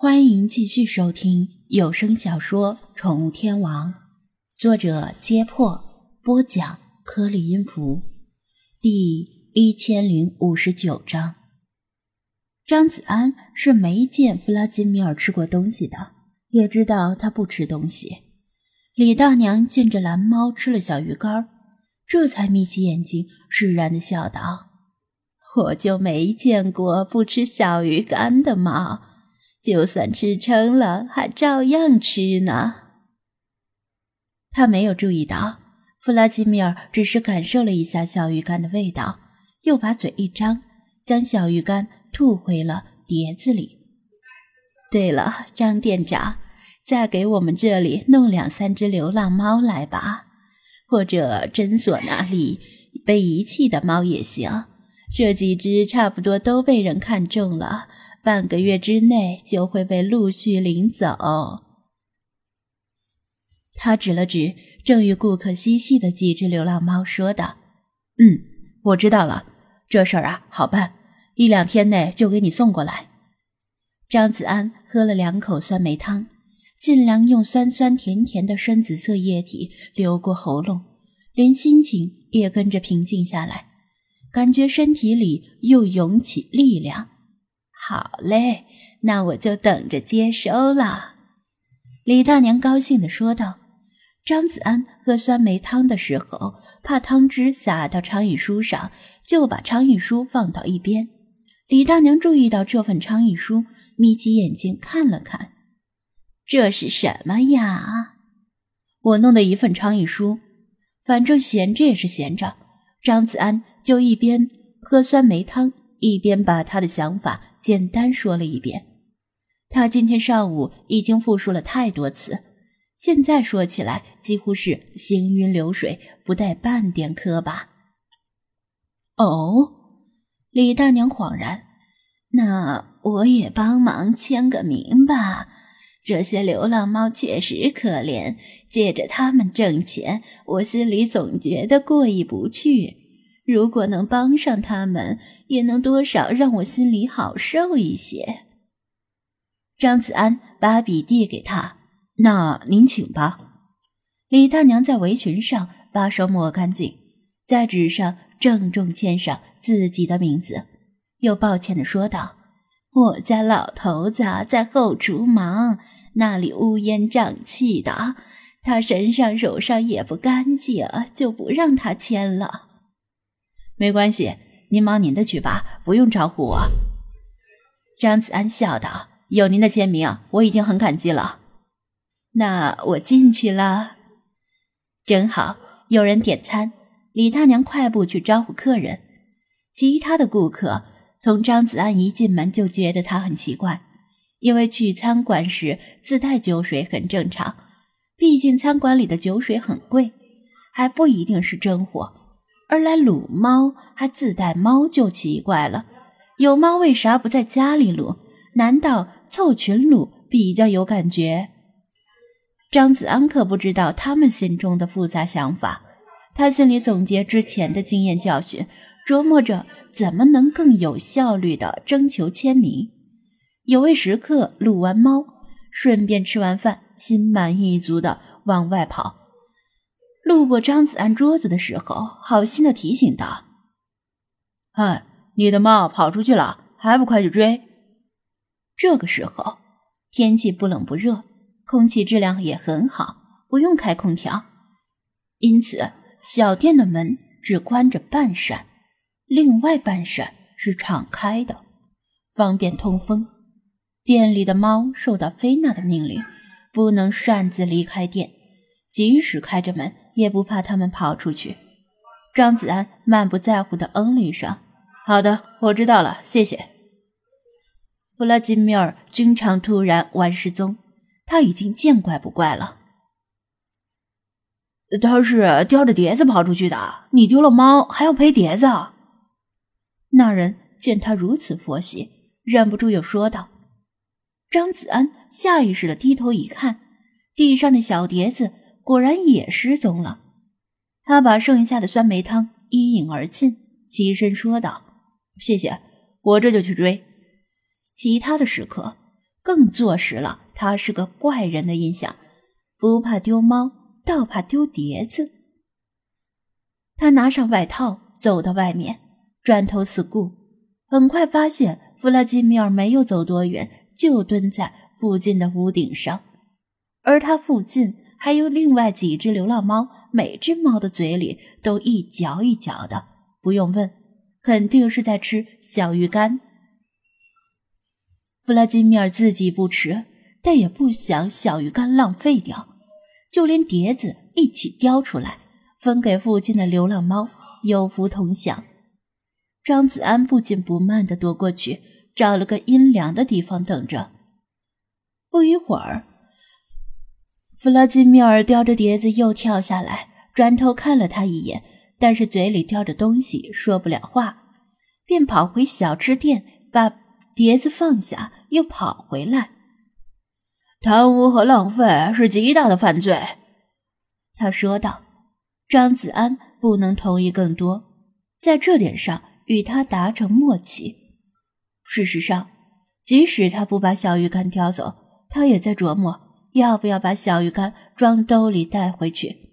欢迎继续收听有声小说《宠物天王》，作者：揭破，播讲：颗粒音符，第一千零五十九章。张子安是没见弗拉基米尔吃过东西的，也知道他不吃东西。李大娘见着蓝猫吃了小鱼干，这才眯起眼睛，释然的笑道：“我就没见过不吃小鱼干的猫。”就算吃撑了，还照样吃呢。他没有注意到，弗拉基米尔只是感受了一下小鱼干的味道，又把嘴一张，将小鱼干吐回了碟子里。对了，张店长，再给我们这里弄两三只流浪猫来吧，或者诊所那里被遗弃的猫也行。这几只差不多都被人看中了。半个月之内就会被陆续领走。他指了指正与顾客嬉戏的几只流浪猫，说道：“嗯，我知道了，这事儿啊好办，一两天内就给你送过来。”张子安喝了两口酸梅汤，尽量用酸酸甜甜的深紫色液体流过喉咙，连心情也跟着平静下来，感觉身体里又涌起力量。好嘞，那我就等着接收了。”李大娘高兴地说道。张子安喝酸梅汤的时候，怕汤汁洒到倡议书上，就把倡议书放到一边。李大娘注意到这份倡议书，眯起眼睛看了看，这是什么呀？我弄的一份倡议书，反正闲着也是闲着。张子安就一边喝酸梅汤。一边把他的想法简单说了一遍，他今天上午已经复述了太多次，现在说起来几乎是行云流水，不带半点磕巴。哦，李大娘恍然，那我也帮忙签个名吧。这些流浪猫确实可怜，借着他们挣钱，我心里总觉得过意不去。如果能帮上他们，也能多少让我心里好受一些。张子安把笔递给他，那您请吧。李大娘在围裙上把手抹干净，在纸上郑重签上自己的名字，又抱歉地说道：“我家老头子在后厨忙，那里乌烟瘴气的，他身上手上也不干净，就不让他签了。”没关系，您忙您的去吧，不用招呼我。”张子安笑道，“有您的签名，我已经很感激了。”那我进去了。正好有人点餐，李大娘快步去招呼客人。其他的顾客从张子安一进门就觉得他很奇怪，因为去餐馆时自带酒水很正常，毕竟餐馆里的酒水很贵，还不一定是真货。而来撸猫还自带猫就奇怪了，有猫为啥不在家里撸？难道凑群撸比较有感觉？张子安可不知道他们心中的复杂想法，他心里总结之前的经验教训，琢磨着怎么能更有效率地征求签名。有位食客撸完猫，顺便吃完饭，心满意足地往外跑。路过张子安桌子的时候，好心的提醒道：“嗨，你的猫跑出去了，还不快去追？”这个时候天气不冷不热，空气质量也很好，不用开空调，因此小店的门只关着半扇，另外半扇是敞开的，方便通风。店里的猫受到菲娜的命令，不能擅自离开店，即使开着门。也不怕他们跑出去。张子安满不在乎的嗯了一声：“好的，我知道了，谢谢。”弗拉基米尔经常突然玩失踪，他已经见怪不怪了。他是叼着碟子跑出去的，你丢了猫还要赔碟子？那人见他如此佛系，忍不住又说道。张子安下意识的低头一看，地上的小碟子。果然也失踪了。他把剩下的酸梅汤一饮而尽，起身说道：“谢谢，我这就去追。”其他的食客更坐实了他是个怪人的印象，不怕丢猫，倒怕丢碟子。他拿上外套，走到外面，转头四顾，很快发现弗拉基米尔没有走多远，就蹲在附近的屋顶上，而他附近还有另外几只流浪猫，每只猫的嘴里都一嚼一嚼的，不用问，肯定是在吃小鱼干。弗拉基米尔自己不吃，但也不想小鱼干浪费掉，就连碟子一起叼出来。分给附近的流浪猫，有福同享。张子安不紧不慢地踱过去，找了个阴凉的地方等着。不一会儿，弗拉基米尔叼着碟子又跳下来，转头看了他一眼，但是嘴里叼着东西，说不了话，便跑回小吃店，把碟子放下，又跑回来。贪污和浪费是极大的犯罪，他说道。张子安不能同意更多，在这点上与他达成默契。事实上，即使他不把小鱼干叼走，他也在琢磨要不要把小鱼干装兜里带回去。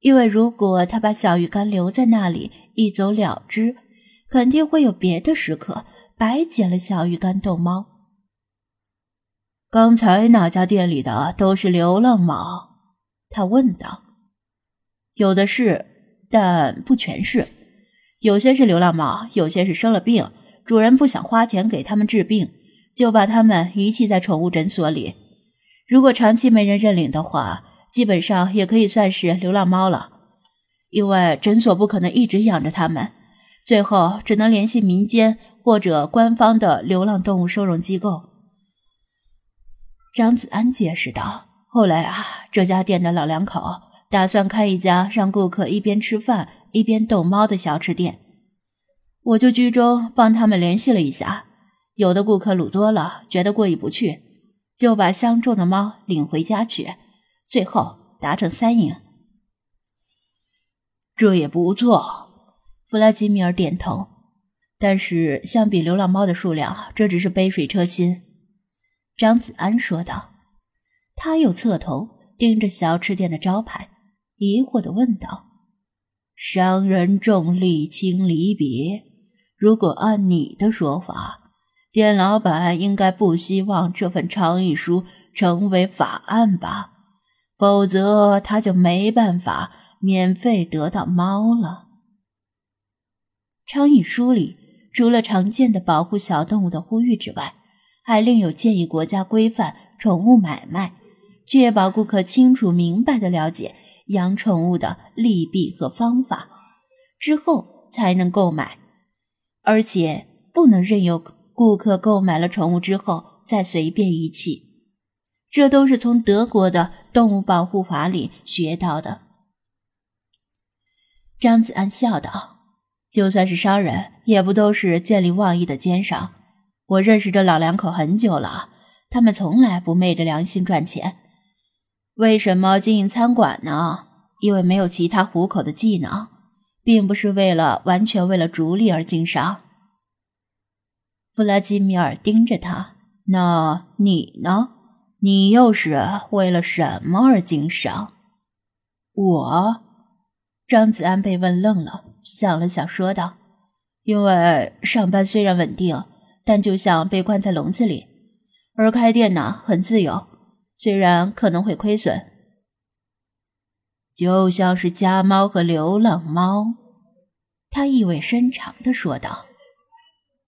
因为如果他把小鱼干留在那里一走了之，肯定会有别的食客白捡了小鱼干逗猫。刚才那家店里的都是流浪猫？他问道。有的是，但不全是。有些是流浪猫，有些是生了病，主人不想花钱给他们治病，就把它们遗弃在宠物诊所里。如果长期没人认领的话，基本上也可以算是流浪猫了。因为诊所不可能一直养着它们，最后只能联系民间或者官方的流浪动物收容机构。张子安解释道：“后来啊，这家店的老两口。”打算开一家让顾客一边吃饭一边逗猫的小吃店，我就居中帮他们联系了一下。有的顾客卤多了，觉得过意不去，就把相中的猫领回家去，最后达成三赢。这也不错，弗拉基米尔点头。但是相比流浪猫的数量，这只是杯水车薪。张子安说道。他又侧头盯着小吃店的招牌。疑惑的问道：“商人重利轻离别，如果按你的说法，店老板应该不希望这份倡议书成为法案吧？否则他就没办法免费得到猫了。倡议书里除了常见的保护小动物的呼吁之外，还另有建议国家规范宠物买卖，确保顾客清楚明白的了解。”养宠物的利弊和方法之后才能购买，而且不能任由顾客购买了宠物之后再随便遗弃。这都是从德国的动物保护法里学到的。张子安笑道：“就算是商人，也不都是见利忘义的奸商。我认识这老两口很久了，他们从来不昧着良心赚钱。”为什么经营餐馆呢？因为没有其他糊口的技能，并不是为了完全为了逐利而经商。弗拉基米尔盯着他，那你呢？你又是为了什么而经商？我，张子安被问愣了，想了想，说道：“因为上班虽然稳定，但就像被关在笼子里，而开店呢，很自由。”虽然可能会亏损，就像是家猫和流浪猫，他意味深长的说道。